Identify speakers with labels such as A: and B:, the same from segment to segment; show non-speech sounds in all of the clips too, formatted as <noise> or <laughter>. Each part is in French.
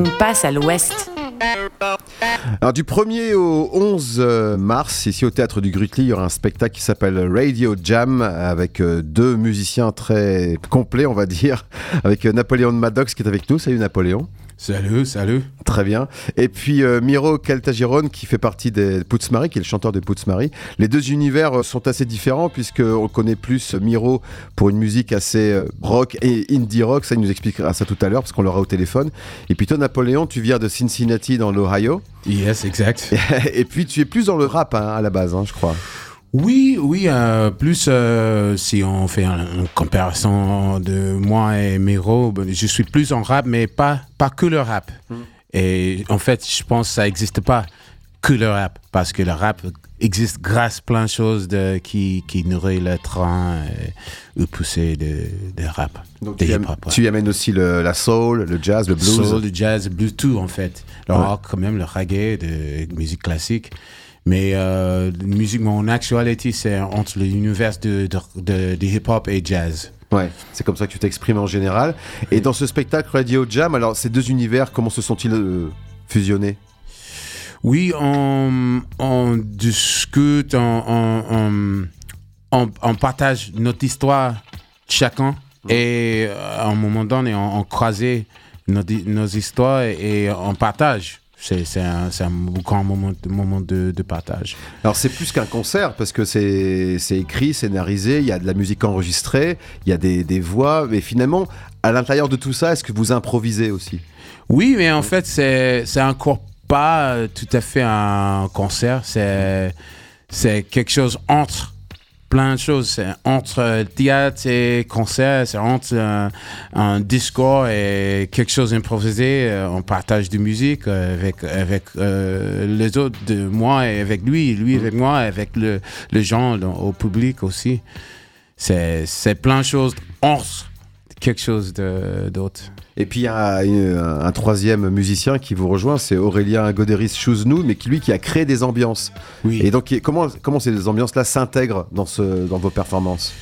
A: On passe à l'ouest.
B: Alors du 1er au 11 euh, mars, ici au théâtre du Grutli, il y aura un spectacle qui s'appelle Radio Jam avec euh, deux musiciens très complets, on va dire, <laughs> avec euh, Napoléon Maddox qui est avec nous. Salut Napoléon.
C: Salut, salut.
B: Très bien. Et puis euh, Miro Caltagirone qui fait partie des Poutzmari, qui est le chanteur de Poutzmari. Les deux univers euh, sont assez différents puisqu'on connaît plus Miro pour une musique assez euh, rock et indie rock. Ça, il nous expliquera ça tout à l'heure parce qu'on l'aura au téléphone. Et puis toi, Napoléon, tu viens de Cincinnati dans l'Ohio.
C: Yes, exact. <laughs>
B: et puis tu es plus dans le rap hein, à la base, hein, je crois.
C: Oui, oui, euh, plus euh, si on fait une comparaison de moi et Miro, je suis plus en rap, mais pas, pas que le rap. Et en fait, je pense que ça n'existe pas que le rap, parce que le rap existe grâce à plein de choses de, qui, qui nourrit le train et, ou poussée de, de rap.
B: Donc
C: de
B: tu, am-
C: ouais.
B: tu amènes aussi le- la soul, le jazz, le blues.
C: Soul, le jazz, le blues, tout en fait. Le
B: Ouais.
C: rock, quand même, le reggae, de musique classique. Mais euh, la musique, mon actualité, c'est entre l'univers de, de, de- de hip-hop et jazz.
B: Ouais, c'est comme ça que tu t'exprimes en général. Et dans ce spectacle Radio Jam, alors ces deux univers, comment se sont-ils euh, fusionnés?
C: Oui, on, on discute, on, on, partage notre histoire chacun. Et euh, à un moment donné, on, on croisait nos, histoires et, et on partage. C'est un, un grand moment, de- moment de, de partage.
B: Alors c'est plus qu'un concert parce que c'est écrit, scénarisé, il y a de la musique enregistrée, il y a des, des voix, mais finalement, à l'intérieur de tout ça, est-ce que vous improvisez aussi?
C: Oui, mais en fait, c'est encore pas tout à fait un concert. C'est c'est quelque chose entre plein de choses. C'est entre euh, théâtre et concert. C'est entre un, un discours et quelque chose improvisé. Euh, On partage de musique euh, avec avec euh, les autres, de moi et avec lui, lui avec moi, avec le, les gens au public aussi. C'est plein de choses entre quelque chose d'autre.
B: Et puis il y a une- un troisième musicien qui vous rejoint, c'est Aurélien Goderis Chouznou, mais qui lui qui a créé des ambiances.
C: Oui.
B: Et donc comment comment ces ambiances-là s'intègrent dans ce dans vos performances?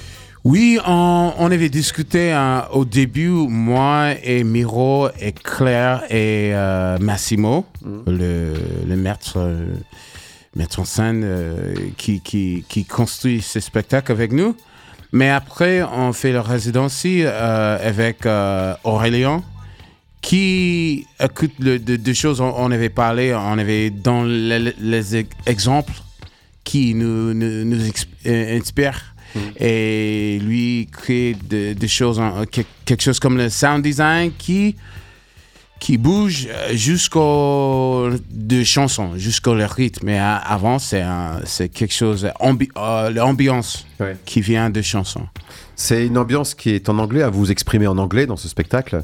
C: Oui, on, on avait discuté hein, au début, moi et Miro et Claire et euh, Massimo, le, le maître, euh, maître en scène euh, qui, qui, qui construit ce spectacle avec nous. Mais après, on fait la résidence euh, avec euh, Aurélien qui écoute le, de, de choses on, on avait parlé, on avait dans les, les ex- exemples qui nous, nous, nous inspirent. Et lui crée de- des choses, en- que- quelque chose comme le sound design qui, qui bouge jusqu'au de chansons, jusqu'au rythme. Mais euh, avant, c'est c'est quelque chose, ambi, euh, l'ambiance
B: Ouais.
C: qui vient de chansons.
B: C'est une ambiance qui est en anglais, à vous exprimer en anglais dans ce spectacle?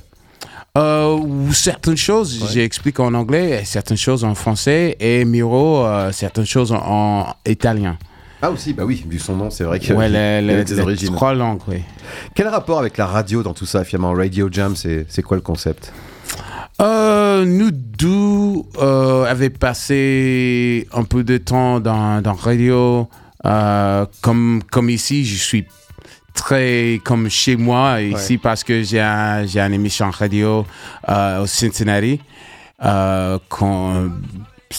C: Euh, ou certaines choses, j'explique en anglais, certaines choses en français, et Miro, euh, certaines choses en, en italien.
B: Ah aussi, bah oui, vu son nom, c'est vrai que
C: Ouais, <laughs>
B: il il des origines.
C: trois langues, oui.
B: Quel rapport avec la radio dans tout ça, finalement? Radio Jam, c'est c'est quoi le concept?
C: Euh, nous deux euh, avait passé un peu de temps dans, dans radio. Euh, comme, comme ici, je suis très comme chez moi ici parce que j'ai un, j'ai une émission radio euh, au Cincinnati. Euh,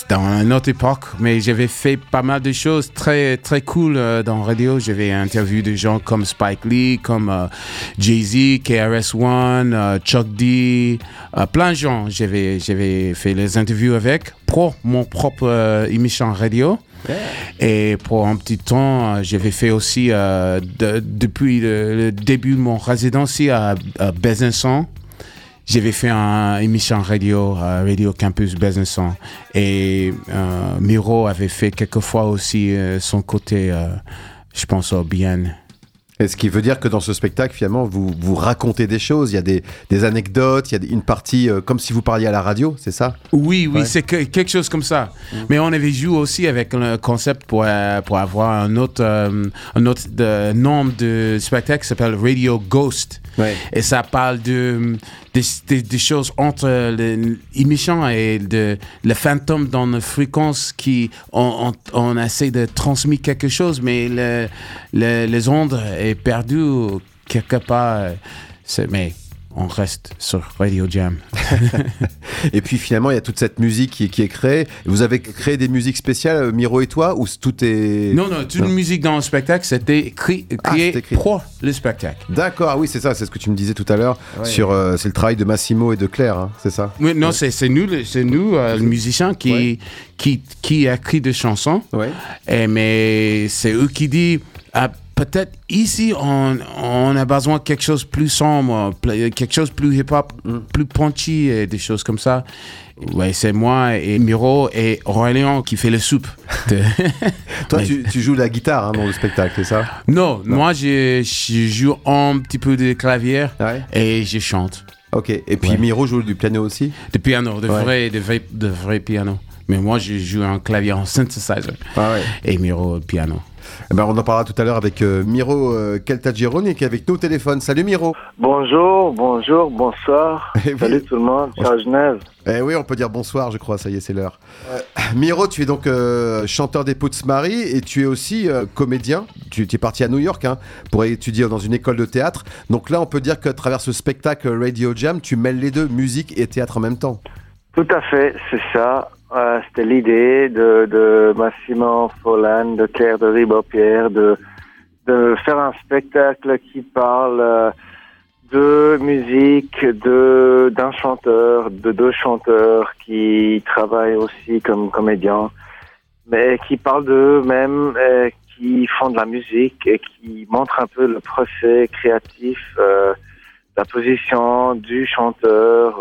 C: dans une autre époque, mais j'avais fait pas mal de choses très très cool euh, dans radio. J'avais interviewé des gens comme Spike Lee, comme euh, Jay-Z, KRS-One, euh, Chuck D, euh, plein de gens. J'avais j'avais fait les interviews avec pour mon propre émission radio. Et pour un petit temps, j'avais fait aussi, de- depuis le, le début de mon résidence à, à Besançon, j'avais fait une émission radio, euh, Radio Campus Besançon. Et euh, Miro avait fait quelquefois aussi euh, son côté, euh, je pense, au bien.
B: Et ce qui veut dire que dans ce spectacle, finalement, vous, vous racontez des choses, il y a des, des anecdotes, il y a une partie euh, comme si vous parliez à la radio, c'est ça?
C: Oui, oui,
B: Ouais.
C: c'est que- quelque chose comme ça. Mais on avait joué aussi avec le concept pour, euh, pour avoir un autre, euh, un autre de- nom de spectacle qui s'appelle Radio Ghost.
B: Ouais.
C: Et ça parle de, des, des- des choses entre l'émission et de, le fantôme dans la fréquence qui on, on, on essaie de transmettre quelque chose, mais le, le- les ondes est perdu quelque part. C'est- Mais on reste sur Radio Jam. <laughs>
B: et puis finalement, il y a toute cette musique qui, qui est créée. Vous avez créé des musiques spéciales, euh, Miro et toi, ou tout est...
C: Non, non, toute musique dans le spectacle, c'était créé, ah, créé pour le spectacle.
B: D'accord, ah oui, c'est ça, c'est ce que tu me disais tout à l'heure. sur euh, C'est le travail de Massimo et de Claire, hein, c'est ça
C: Oui, non, c'est nous, c'est nous euh, le musicien, qui, qui, qui a écrit des chansons. Et, mais c'est eux qui disent... Ah, peut-être ici, on, on, a besoin de quelque chose de plus sombre, quelque chose de plus hip-hop, mm. plus punchy et des choses comme ça. Ouais, c'est moi et Miro et Aurélien qui fait le soupe. <laughs>
B: Toi, tu, tu, joues la guitare hein, dans le spectacle, c'est ça?
C: Non, moi, je, joue un petit peu de clavier et je chante.
B: Ok, et puis Miro joue du piano aussi?
C: Du piano, de, vrai, de, vrai, de vrai piano. Mais moi, je joue un clavier en synthesizer. Ah et Miro, piano.
B: Eh ben, on en parlera tout à l'heure avec euh, Miro euh, qui est avec nous au téléphone. Salut Miro.
A: Bonjour, bonjour, bonsoir. <laughs> Eh Salut tout le monde, c'est à Genève.
B: Eh oui, on peut dire bonsoir, je crois, ça y est, c'est l'heure. Euh, <laughs> Miro, tu es donc euh, chanteur des Pouts Marie et tu es aussi comédien. Tu, es parti à New York hein, pour étudier dans une école de théâtre. Donc là, on peut dire qu'à travers ce spectacle Radio Jam, tu mêles les deux, musique et théâtre en même temps.
A: Tout à fait, c'est ça. Euh, c'était l'idée de, Massimo Follan, de Claire de Ribopierre, de, de faire un spectacle qui parle euh, de musique, de d'un chanteur, de deux chanteurs qui travaillent aussi comme comédiens, mais qui parlent d'eux-mêmes, qui font de la musique et qui montrent un peu le procès créatif, euh, la position du chanteur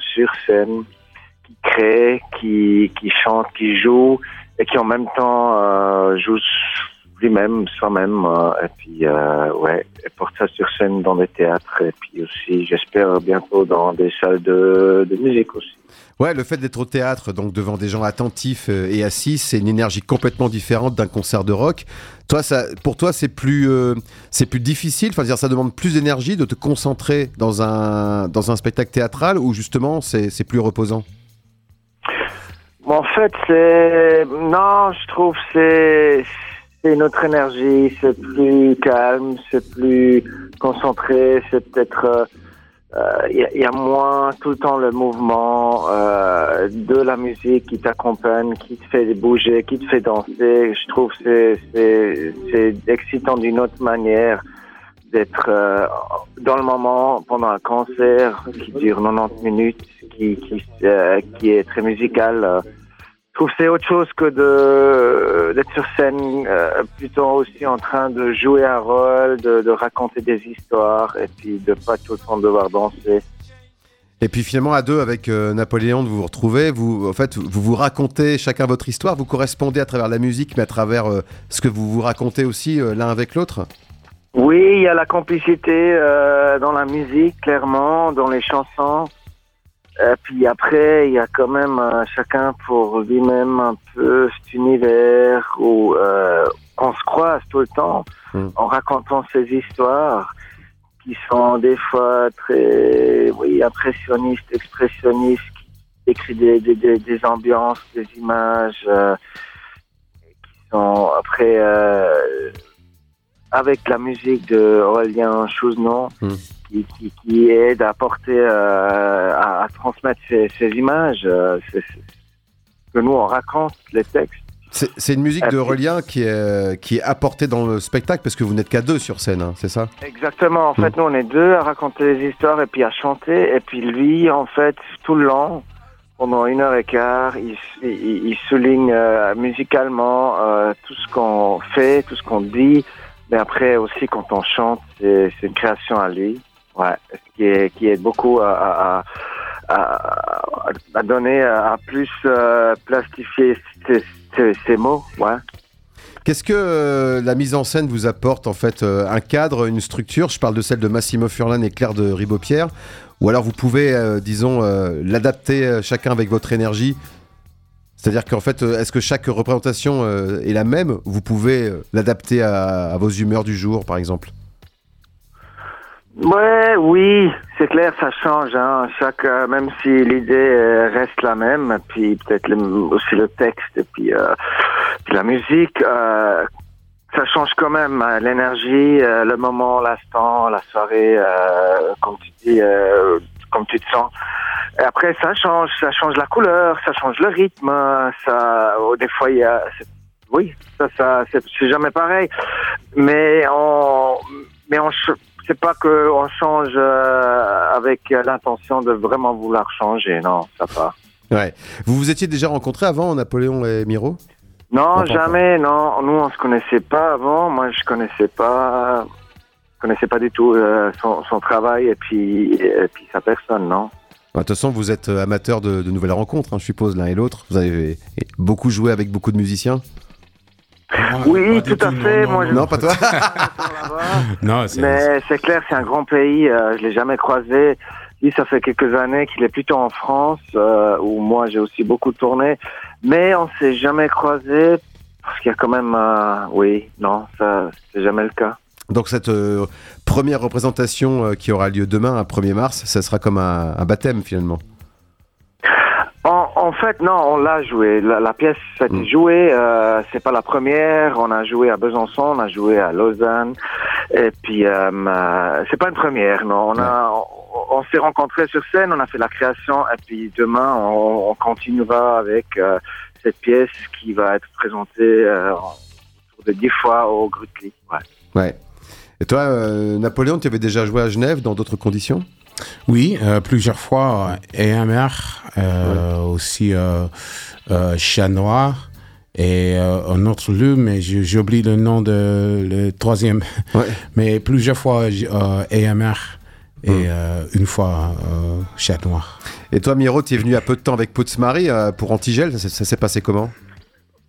A: sur scène qui crée, qui, qui chante, qui joue et qui en même temps euh, joue lui-même, soi-même, euh, et puis euh, ouais, et porte ça sur scène dans des théâtres et puis aussi, j'espère bientôt dans des salles de, de musique aussi.
B: Ouais, le fait d'être au théâtre, donc devant des gens attentifs euh, et assis, c'est une énergie complètement différente d'un concert de rock. Toi, ça, pour toi, c'est plus, c'est plus difficile. Enfin, dire, ça demande plus d'énergie de te concentrer dans un dans un spectacle théâtral ou justement c'est plus reposant?
A: En fait, c'est non, je trouve c'est c'est notre énergie, c'est plus calme, c'est plus concentré, c'est peut-être il euh, y, y, a moins tout le temps le mouvement euh, de la musique qui t'accompagne, qui te fait bouger, qui te fait danser. Je trouve c'est c'est excitant d'une autre manière d'être euh, dans le moment pendant un concert qui dure 90 minutes, qui qui, euh, qui est très musical. Euh, je trouve c'est autre chose que de d'être sur scène, plutôt aussi en train de jouer un rôle, de, de, raconter des histoires et puis de pas tout le temps devoir danser.
B: Et puis finalement à deux avec Napoléon, vous vous retrouvez, vous en fait vous vous racontez chacun votre histoire, vous correspondez à travers la musique, mais à travers ce que vous vous racontez aussi l'un avec l'autre?
A: Oui, il y a la complicité euh, dans la musique, clairement, dans les chansons. Et puis après, il y a quand même euh, chacun pour lui-même un peu cet univers où euh, on se croise tout le temps hmm. en racontant ces histoires qui sont des fois très, oui, impressionnistes, expressionnistes, qui décrivent des, des, des, ambiances, des images, euh, qui sont après euh, avec la musique de Aurélien Chouzenon, hmm. qui, qui, qui, aide à porter, euh, à, transmettre ces, ces images, euh, que nous on raconte les textes.
B: C'est une musique de Aurélien qui est, qui est apportée dans le spectacle parce que vous n'êtes qu'à deux sur scène, hein, c'est ça?
A: Exactement. En hmm. fait, nous on est deux à raconter les histoires et puis à chanter. Et puis lui, en fait, tout le long, pendant une heure et quart, il, il, souligne euh, musicalement euh, tout ce qu'on fait, tout ce qu'on dit. Mais après aussi, quand on chante, c'est une création à lui, ouais, qui est qui est beaucoup à, à, à, donner, à plus euh, plastifier ces, mots, ouais.
B: Qu'est-ce que euh, la mise en scène vous apporte en fait euh, Un cadre, une structure? Je parle de celle de Massimo Furlan et Claire de Ribopierre. Ou alors vous pouvez, disons, l'adapter chacun avec votre énergie c'est-à-dire qu'en fait, euh, est-ce que chaque représentation euh, est la même? Vous pouvez euh, l'adapter à, vos humeurs du jour, par exemple?
A: Ouais, oui, c'est clair, ça change. Hein. Chaque, même si l'idée reste la même, puis peut-être aussi le texte, et puis, la musique, ça change quand même euh, l'énergie, le moment, l'instant, la soirée, comme tu dis, comme tu te sens. Et après, ça change, ça change la couleur, ça change le rythme, ça, oh, des fois, il y a, oui, ça, ça, c'est jamais pareil. Mais on, mais on, c'est pas que on change euh, avec l'intention de vraiment vouloir changer, non, ça pas.
B: Ouais. Vous vous étiez déjà rencontrés avant, Napoléon et Miro?
A: Non, jamais, non. Nous, on se connaissait pas avant. Moi, je connaissais pas, je connaissais pas du tout euh, son, son travail et puis, et puis sa personne, non.
B: Bah, De toute façon, vous êtes euh, amateur de, de nouvelles rencontres, hein, je suppose, l'un et l'autre. Vous avez beaucoup joué avec beaucoup de musiciens
A: Oui, tout à fait, moi,
B: Non, pas toi <laughs> <laughs>
C: Non, c'est
A: Mais c'est clair, c'est un grand pays. euh, je l'ai jamais croisé. Lui, ça fait quelques années qu'il est plutôt en France, euh, où moi, j'ai aussi beaucoup tourné. Mais on s'est jamais croisé parce qu'il y a quand même, euh, oui, non, ça, c'est jamais le cas.
B: Donc cette euh, première représentation euh, qui aura lieu demain, un 1er mars, ça sera comme un, un baptême finalement.
A: En, en fait, non, on l'a joué. La, la pièce a été
B: Mm.
A: jouée. Euh, c'est pas la première. On a joué à Besançon, on a joué à Lausanne. Et puis, euh, euh, c'est pas une première, non. On a, on, on s'est rencontrés sur scène, on a fait la création. Et puis demain, on, on continuera avec euh, cette pièce qui va être présentée euh, autour de dix fois au Grutli. Ouais.
B: Ouais. Et toi, euh, Napoléon, tu avais déjà joué à Genève dans d'autres conditions?
C: Oui, euh, plusieurs fois. EMR, euh, aussi euh, euh, Chat Noir et euh, un autre lieu, mais j'ai- j'oublie le nom de le troisième.
B: Ouais. <laughs>
C: Mais plusieurs fois euh, EMR et euh, une fois euh, Chat Noir.
B: Et toi, Miro, tu es venu à peu de temps avec Poutzmari euh, pour Antigel. Ça, s'est- ça s'est passé comment?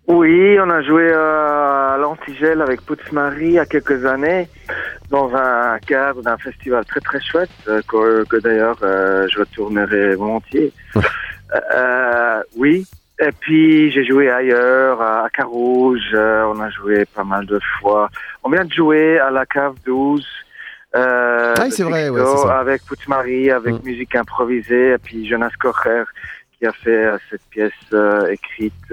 A: Oui, on a joué euh, à l'Antigel avec Poutzmarie il y a quelques années dans un cadre d'un festival très très chouette euh, que, que d'ailleurs euh, je retournerai volontiers. <laughs> Euh, oui. Et puis j'ai joué ailleurs, à Carouge, on a joué pas mal de fois. On vient de jouer à la cave 12. Euh,
B: Ah c'est vrai, ouais, ça.
A: avec avec
B: Mm.
A: musique improvisée, et puis Jonas Kocher qui a fait cette pièce écrite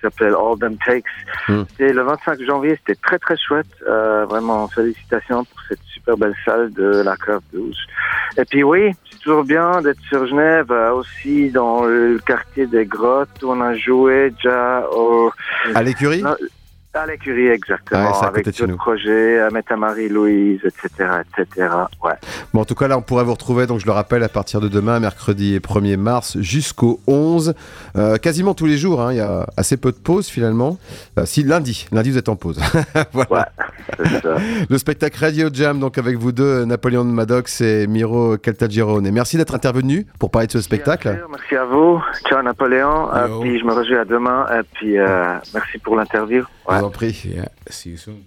A: s'appelle All Them Takes.
B: Mm.
A: C'était le 25 janvier, c'était très très chouette. Euh, vraiment, félicitations pour cette super belle salle de la Cave 12. Et puis oui, c'est toujours bien d'être sur Genève, euh, aussi dans le quartier des Grottes où on a joué déjà au,
B: À l'écurie?
A: À l'écurie exactement,
B: Ouais,
A: avec d'autres projets, à Meta Marie-Louise, etc., etc. Ouais.
B: Bon, en tout cas, là, on pourrait vous retrouver, donc je le rappelle, à partir de demain, mercredi et 1er mars, jusqu'au 11. Euh, quasiment tous les jours, hein, il y a assez peu de pauses finalement. Euh, si, lundi, lundi, vous êtes en pause. <laughs> voilà.
A: Ouais, c'est ça.
B: Le spectacle Radio Jam, donc avec vous deux, Napoléon de Maddox et Miro Caltagirone. Et merci d'être intervenu pour parler de ce spectacle.
A: Merci à vous. Ciao Napoléon. Et puis je me rejoins à demain. Et puis euh, merci pour l'interview. Ouais.
B: Vous en prie.
C: Yeah, see you soon.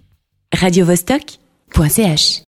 D: radiovostok.ch